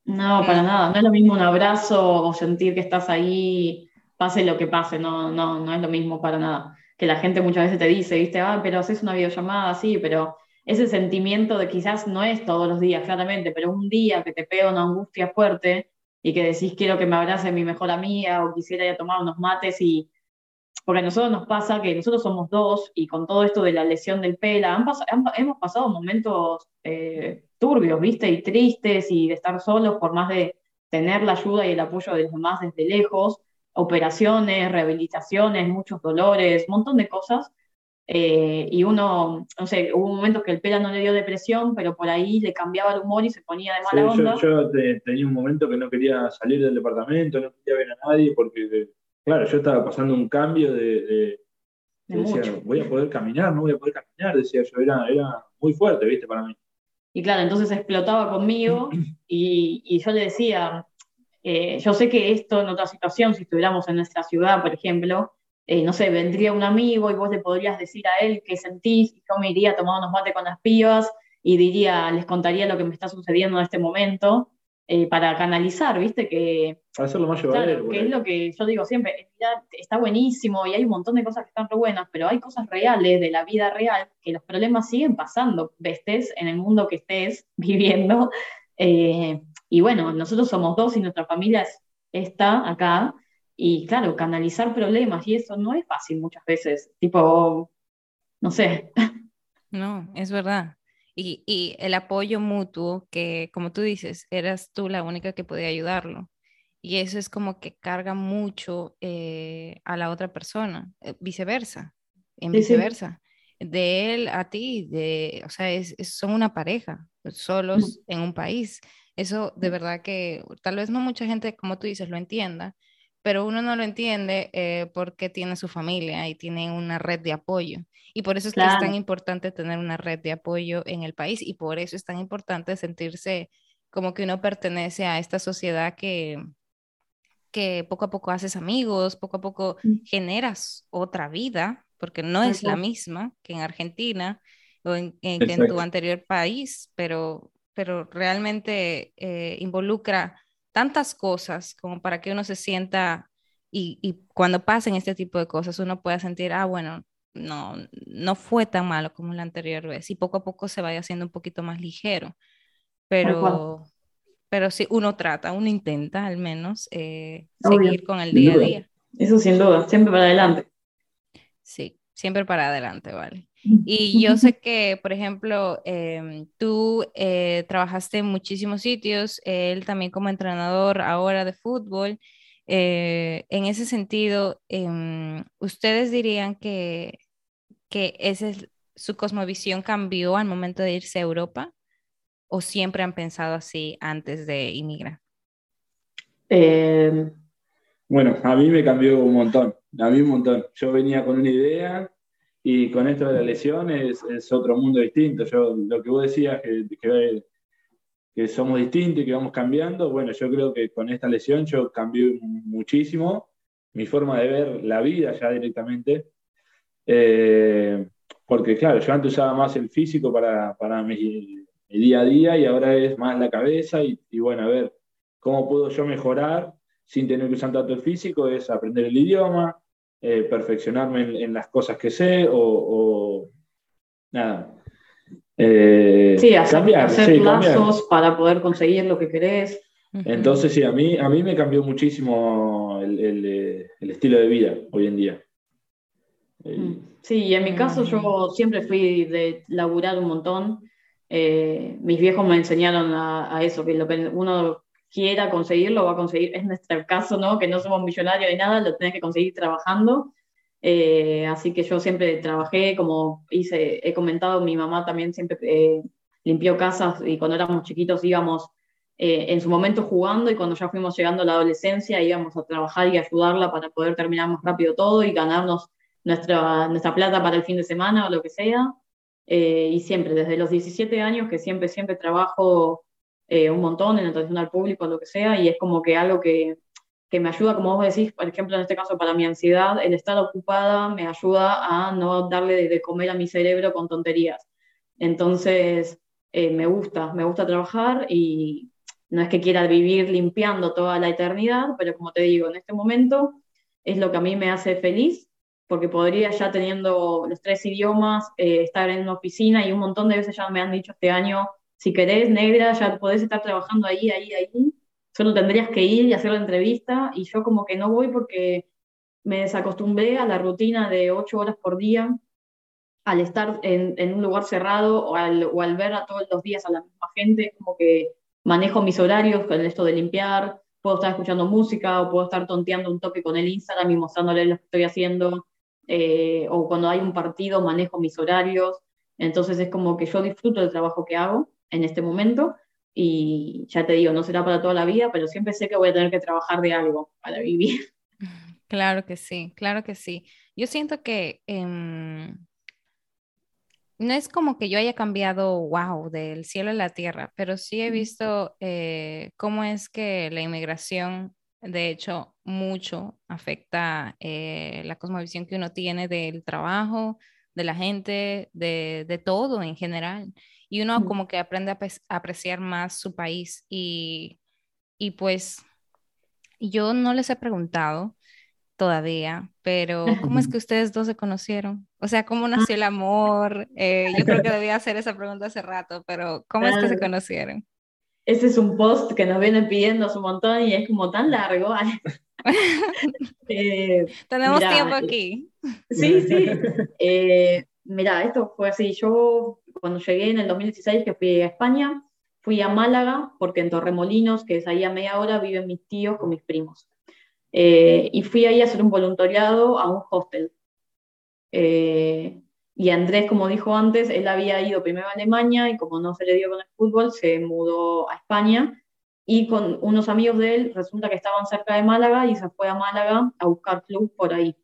No, para mm. nada. No es lo mismo un abrazo o sentir que estás ahí, pase lo que pase. No, no, no es lo mismo para nada. Que la gente muchas veces te dice, viste, ah, pero haces una videollamada, sí, pero ese sentimiento de quizás no es todos los días, claramente, pero un día que te pega una angustia fuerte y que decís quiero que me abrace mi mejor amiga o quisiera ir a tomar unos mates y porque a nosotros nos pasa que nosotros somos dos y con todo esto de la lesión del pela, hemos pasado momentos eh, turbios, ¿viste? Y tristes y de estar solos por más de tener la ayuda y el apoyo de los demás desde lejos, operaciones, rehabilitaciones, muchos dolores, un montón de cosas eh, y uno, no sé, hubo un momento que el pela no le dio depresión, pero por ahí le cambiaba el humor y se ponía de mala onda. Yo, tenía un momento que no quería salir del departamento, no quería ver a nadie, porque, claro, yo estaba pasando un cambio de. decía, voy a poder caminar, no voy a poder caminar, decía yo, era, era muy fuerte, ¿viste? Para mí. Y claro, entonces explotaba conmigo y, y yo le decía, eh, yo sé que esto en otra situación, si estuviéramos en nuestra ciudad, por ejemplo, eh, no sé, vendría un amigo y vos le podrías decir a él qué sentís, y yo me iría a tomar unos mates con las pibas y diría, les contaría lo que me está sucediendo en este momento, eh, para canalizar, ¿viste? Que, para hacerlo más llevadero. que es lo que yo digo siempre, está buenísimo y hay un montón de cosas que están re buenas, pero hay cosas reales de la vida real que los problemas siguen pasando, estés en el mundo que estés viviendo. Eh, y bueno, nosotros somos dos y nuestra familia está acá y claro, canalizar problemas y eso no es fácil muchas veces, tipo, no sé. No, es verdad. Y, y, el apoyo mutuo, que como tú dices, eras tú la única que podía ayudarlo. Y eso es como que carga mucho eh, a la otra persona, eh, viceversa, en viceversa. De él a ti, de, o sea, es, son una pareja, solos en un país. Eso de verdad que tal vez no mucha gente, como tú dices, lo entienda, pero uno no lo entiende eh, porque tiene su familia y tiene una red de apoyo. Y por eso es que es tan importante tener una red de apoyo en el país y por eso es tan importante sentirse como que uno pertenece a esta sociedad que, que poco a poco haces amigos, poco a poco mm. generas otra vida, porque no es la misma que en Argentina o en, en, tu anterior país, pero, pero realmente eh, involucra tantas cosas como para que uno se sienta y, y, cuando pasen este tipo de cosas uno pueda sentir, ah, bueno, no, no fue tan malo como la anterior vez y poco a poco se vaya haciendo un poquito más ligero. Pero, pero sí, uno trata, uno intenta al menos eh, seguir con el día a día. Eso sin duda, siempre para adelante. Sí, siempre para adelante, vale. Y yo sé que, por ejemplo, em, tú eh, trabajaste en muchísimos sitios, él también como entrenador ahora de fútbol. Eh, en ese sentido, em, ¿ustedes dirían que, que ese es, su cosmovisión cambió al momento de irse a Europa? ¿O siempre han pensado así antes de inmigrar? Em, bueno, a mí me cambió un montón, a mí un montón. Yo venía con una idea y con esto de la lesión es, otro mundo distinto. Yo, lo que vos decías, que, que, somos distintos y que vamos cambiando, bueno, yo creo que con esta lesión yo cambié muchísimo mi forma de ver la vida ya directamente. Eh, porque claro, yo antes usaba más el físico para, para mi, día a día y ahora es más la cabeza y, y, bueno, a ver, ¿cómo puedo yo mejorar sin tener que usar tanto el físico? Es aprender el idioma, eh, perfeccionarme en, las cosas que sé o, nada. Eh, sí, hacer, cambiar, hacer para poder conseguir lo que querés. Entonces, sí, a mí, a mí me cambió muchísimo el, eh, estilo de vida hoy en día. Mm. Sí, en mi caso yo siempre fui de laburar un montón. mis viejos me enseñaron a, eso, que lo, uno quiera conseguirlo, va a conseguir, es nuestro caso, ¿no? Que no somos millonarios ni nada, lo tenés que conseguir trabajando. Eh, así que yo siempre trabajé, como hice, he comentado, mi mamá también siempre eh, limpió casas y cuando éramos chiquitos íbamos eh, en su momento jugando y cuando ya fuimos llegando a la adolescencia íbamos a trabajar y ayudarla para poder terminar más rápido todo y ganarnos nuestra, nuestra plata para el fin de semana o lo que sea. y siempre, desde los 17 años, que siempre, siempre trabajo eh, un montón en atención al público, lo que sea, y es como que algo que, que, me ayuda, como vos decís, por ejemplo, en este caso para mi ansiedad, el estar ocupada me ayuda a no darle de, comer a mi cerebro con tonterías. Entonces, eh, me gusta, me gusta trabajar y no es que quiera vivir limpiando toda la eternidad, pero como te digo, en este momento es lo que a mí me hace feliz, porque podría ya teniendo los tres idiomas, eh, estar en una oficina y un montón de veces ya me han dicho este año, si querés, negra, ya podés estar trabajando ahí, ahí, ahí. Solo tendrías que ir y hacer la entrevista. Y yo como que no voy porque me desacostumbré a la rutina de ocho horas por día, al estar en, un lugar cerrado o al, o al, ver a todos los días a la misma gente, como que manejo mis horarios con esto de limpiar, puedo estar escuchando música o puedo estar tonteando un toque con el Instagram y mostrándole lo que estoy haciendo, eh, o cuando hay un partido manejo mis horarios, entonces es como que yo disfruto del trabajo que hago en este momento y ya te digo, no será para toda la vida, pero siempre sé que voy a tener que trabajar de algo para vivir. Claro que sí, claro que sí. Yo siento que em, no es como que yo haya cambiado, wow, del cielo a la tierra, pero sí he visto eh, cómo es que la inmigración, de hecho, mucho afecta eh, la cosmovisión que uno tiene del trabajo, de la gente, de, de todo en general y uno como que aprende a, apreciar más su país y, y pues yo no les he preguntado todavía, pero ¿cómo es que ustedes dos se conocieron? O sea, ¿cómo nació el amor? Eh, yo creo que debía hacer esa pregunta hace rato, pero ¿cómo es que se conocieron? Ese es un post que nos vienen pidiendo un montón y es como tan largo. eh, Tenemos tiempo aquí. Sí, sí. Eh, mira, esto fue así. Yo cuando llegué en el 2016, que fui a España, fui a Málaga, porque en Torremolinos, que es ahí a media hora, viven mis tíos con mis primos. Eh, y fui ahí a hacer un voluntariado a un hostel. Eh, y Andrés, como dijo antes, él había ido primero a Alemania y como no se le dio con el fútbol, se mudó a España. Y con unos amigos de él, resulta que estaban cerca de Málaga y se fue a Málaga a buscar club por ahí.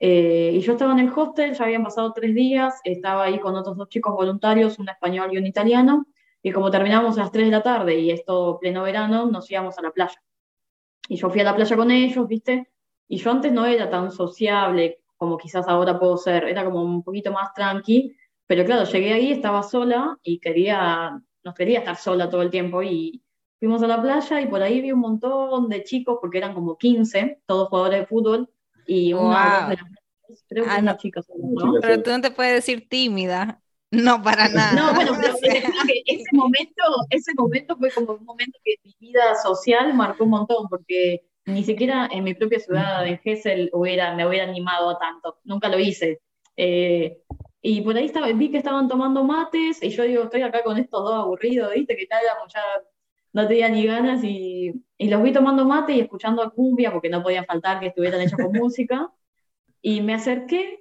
Eh, y yo estaba en el hostel, ya habían pasado tres días, estaba ahí con otros dos chicos voluntarios, un español y un italiano, y como terminamos a las 3 de la tarde y esto pleno verano, nos íbamos a la playa. Y yo fui a la playa con ellos, ¿viste? Y yo antes no era tan sociable como quizás ahora puedo ser, era como un poquito más tranqui, pero claro, llegué ahí, estaba sola y quería, no quería estar sola todo el tiempo y fuimos a la playa y por ahí vi un montón de chicos, porque eran como 15, todos jugadores de fútbol, y una de las creo que ah, no. Pero tú no te puedes decir tímida. No, para nada. No, bueno, pero que ese momento, ese momento fue como un momento que mi vida social marcó un montón, porque ni siquiera en mi propia ciudad, en Gessel, hubiera, me hubiera animado a tanto. Nunca lo hice. Eh, y por ahí estaba, vi que estaban tomando mates, y yo digo, estoy acá con estos dos aburridos, ¿viste? Que tal, ya no tenía ni ganas, y, y, los vi tomando mate y escuchando a cumbia, porque no podía faltar que estuvieran hechos con música. Y me acerqué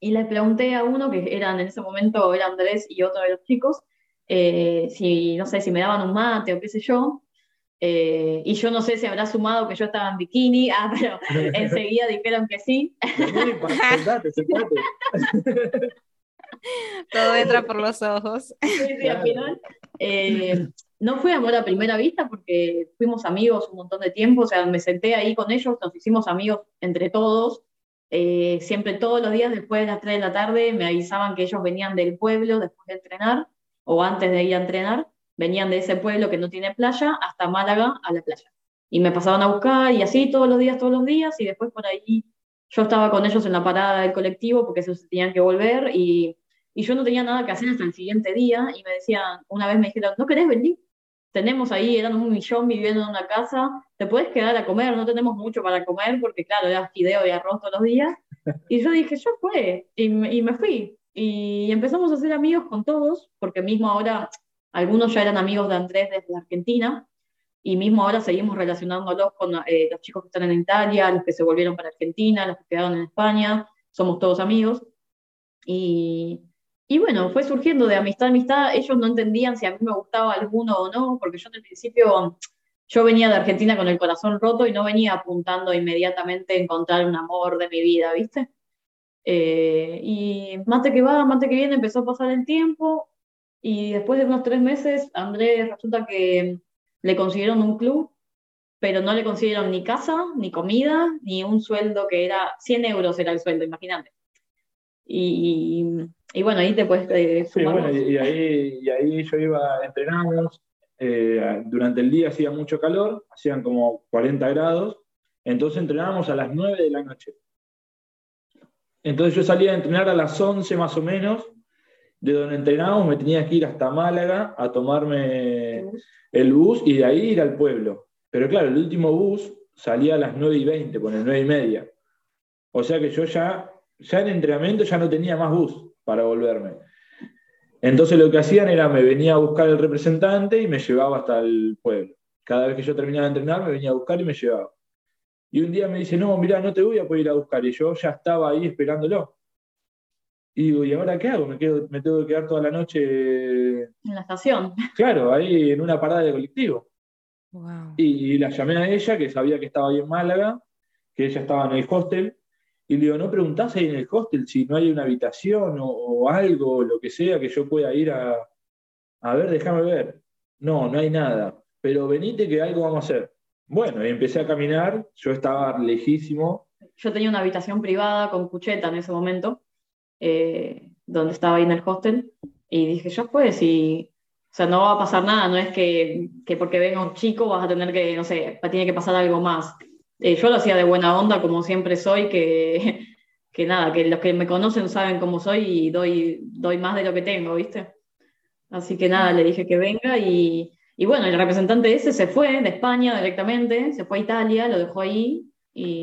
y le pregunté a uno, que eran en ese momento, era Andrés y otro de los chicos, eh, si, no sé, si me daban un mate o qué sé yo. Eh, y yo no sé si habrá sumado que yo estaba en bikini, ah, pero enseguida dijeron que sí. Todo entra por los ojos. Sí, sí, al final. Eh, no fue amor a primera vista porque fuimos amigos un montón de tiempo, o sea, me senté ahí con ellos, nos hicimos amigos entre todos, eh, siempre todos los días después de las 3 de la tarde me avisaban que ellos venían del pueblo después de entrenar o antes de ir a entrenar, venían de ese pueblo que no tiene playa hasta Málaga a la playa. Y me pasaban a buscar y así todos los días, todos los días y después por ahí yo estaba con ellos en la parada del colectivo porque se tenían que volver y, y yo no tenía nada que hacer hasta el siguiente día y me decían, una vez me dijeron, ¿no querés venir? tenemos ahí, eran un millón viviendo en una casa, te puedes quedar a comer, no tenemos mucho para comer, porque claro, era fideo y arroz todos los días. Y yo dije, yo fue, y me, y me fui. Y empezamos a ser amigos con todos, porque mismo ahora, algunos ya eran amigos de Andrés desde Argentina, y mismo ahora seguimos relacionándolos con eh, los chicos que están en Italia, los que se volvieron para Argentina, los que quedaron en España, somos todos amigos. Y, y bueno, fue surgiendo de amistad a amistad. Ellos no entendían si a mí me gustaba alguno o no, porque yo en el principio, yo venía de Argentina con el corazón roto y no venía apuntando inmediatamente a encontrar un amor de mi vida, ¿viste? Eh, y mate que va, mate que viene, empezó a pasar el tiempo y después de unos tres meses, Andrés resulta que le consiguieron un club, pero no le consiguieron ni casa, ni comida, ni un sueldo que era 100 euros era el sueldo, imagínate. Y, y bueno, ahí te puedes... Eh, sí, bueno, y, ahí, y ahí yo iba, entrenamos, eh, durante el día hacía mucho calor, hacían como 40 grados, entonces entrenábamos a las 9 de la noche. Entonces yo salía a entrenar a las 11 más o menos, de donde entrenábamos me tenía que ir hasta Málaga a tomarme el bus y de ahí ir al pueblo. Pero claro, el último bus salía a las 9 y 20, con el 9 y media. O sea que yo ya, ya en entrenamiento ya no tenía más bus para volverme. Entonces lo que hacían era, me venía a buscar el representante y me llevaba hasta el pueblo. Cada vez que yo terminaba de entrenar, me venía a buscar y me llevaba. Y un día me dice, no, mira, no te voy a poder ir a buscar. Y yo ya estaba ahí esperándolo. Y digo, ¿y ahora qué hago? Me, quedo, me tengo que quedar toda la noche. En la estación. Claro, ahí en una parada de colectivo. Y, y, la llamé a ella, que sabía que estaba ahí en Málaga, que ella estaba en el hostel, y le digo, ¿no preguntás ahí en el hostel si no hay una habitación o, algo, lo que sea, que yo pueda ir a, a ver, déjame ver? No, no hay nada. Pero venite que algo vamos a hacer. Bueno, y empecé a caminar, yo estaba lejísimo. Yo tenía una habitación privada con cucheta en ese momento, eh, donde estaba ahí en el hostel, y dije, yo pues, y, o sea, no va a pasar nada, no es que, que porque venga un chico vas a tener que, no sé, tiene que pasar algo más. Eh, yo lo hacía de buena onda, como siempre soy, que, que nada, que los que me conocen saben cómo soy y doy, doy más de lo que tengo, ¿viste? Así que nada, le dije que venga y, y bueno, el representante ese se fue de España directamente, se fue a Italia, lo dejó ahí.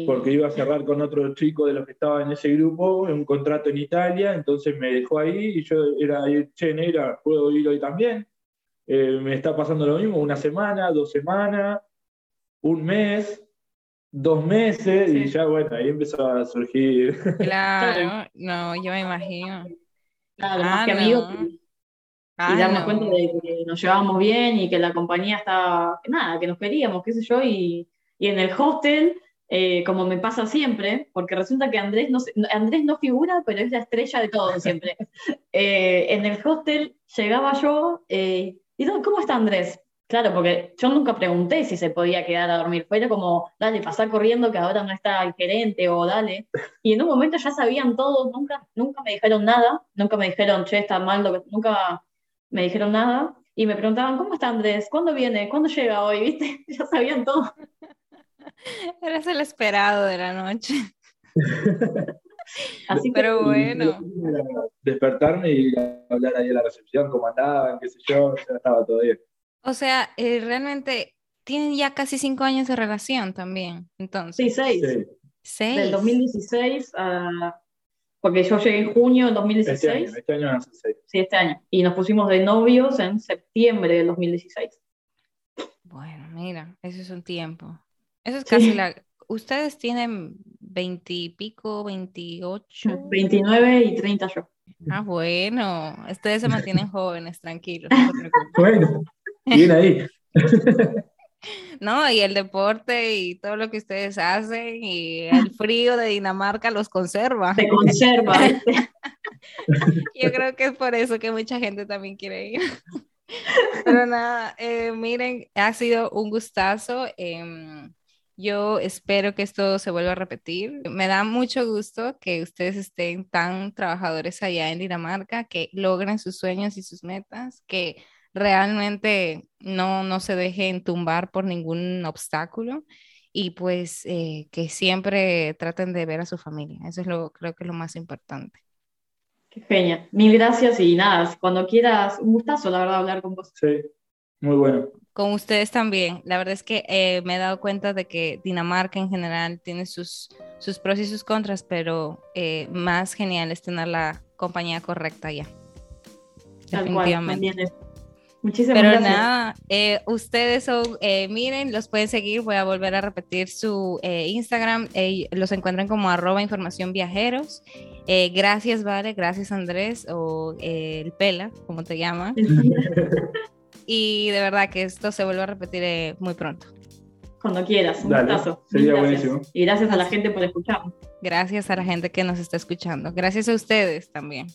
Porque iba a cerrar con otro chico de los que estaba en ese grupo un contrato en Italia, entonces me dejó ahí y yo era, che, negra, puedo ir hoy también. Eh, me está pasando lo mismo, una semana, dos semanas, un mes, dos meses y ya, bueno, ahí empezó a surgir. Claro, no, yo me imagino. Claro, más ah, que amigos. Y, darnos cuenta de que nos llevábamos bien y que la compañía estaba, nada, que nos queríamos, qué sé yo, y, y en el hostel, eh, como me pasa siempre, porque resulta que Andrés no, Andrés no figura, pero es la estrella de todo siempre. Eh, en el hostel llegaba yo, eh, y ¿cómo está Andrés? Claro, porque yo nunca pregunté si se podía quedar a dormir. Fue como, dale, pasar corriendo que ahora no está el gerente o dale. Y en un momento ya sabían todos, nunca, nunca me dijeron nada, nunca me dijeron, che, está mal, lo que... nunca me dijeron nada. Y me preguntaban, ¿cómo está Andrés? ¿Cuándo viene? ¿Cuándo llega hoy? ¿Viste? Ya sabían todo. Eres el esperado de la noche. Así pero bueno. Despertarme y hablar ahí en la recepción, cómo andaban, qué sé yo, ya estaba todo bien. O sea, eh, realmente tienen ya casi cinco años de relación también, entonces. Sí, seis. Seis. Del 2016 a... Porque yo llegué en junio del 2016. Este, este año, seis. Sí, este año. Y nos pusimos de novios en septiembre del 2016. Bueno, mira, eso es un tiempo. Eso es casi la... Ustedes tienen veintipico, veintiocho. Veintinueve y treinta yo. Ah, bueno. Ustedes se mantienen jóvenes, tranquilos. bueno, bien ahí. ¿no? Y el deporte y todo lo que ustedes hacen y el frío de Dinamarca los conserva. Se conserva. Yo creo que es por eso que mucha gente también quiere ir. Pero nada, eh, miren, ha sido un gustazo. Em, yo espero que esto se vuelva a repetir. Me da mucho gusto que ustedes estén tan trabajadores allá en Dinamarca, que logren sus sueños y sus metas, que realmente no, no se dejen tumbar por ningún obstáculo y pues eh, que siempre traten de ver a su familia. Eso es lo, creo que es lo más importante. Qué genial. Mil gracias y nada, cuando quieras, un gustazo, la verdad, hablar con vos. Sí, muy bueno. Con ustedes también. La verdad es que eh, me he dado cuenta de que Dinamarca en general tiene sus, sus pros y sus contras, pero eh, más genial es tener la compañía correcta ya. Definitivamente. Muchísimas Pero nada, eh, ustedes son, eh, miren, los pueden seguir, voy a volver a repetir su eh, Instagram, los encuentran como arroba información viajeros. gracias, Vale, gracias Andrés, o el Pela, como te llaman. y de verdad que esto se vuelve a repetir muy pronto. Cuando quieras, un gustazo. Sería buenísimo. Y gracias a la gente por escuchar. Gracias a la gente que nos está escuchando. Gracias a ustedes también.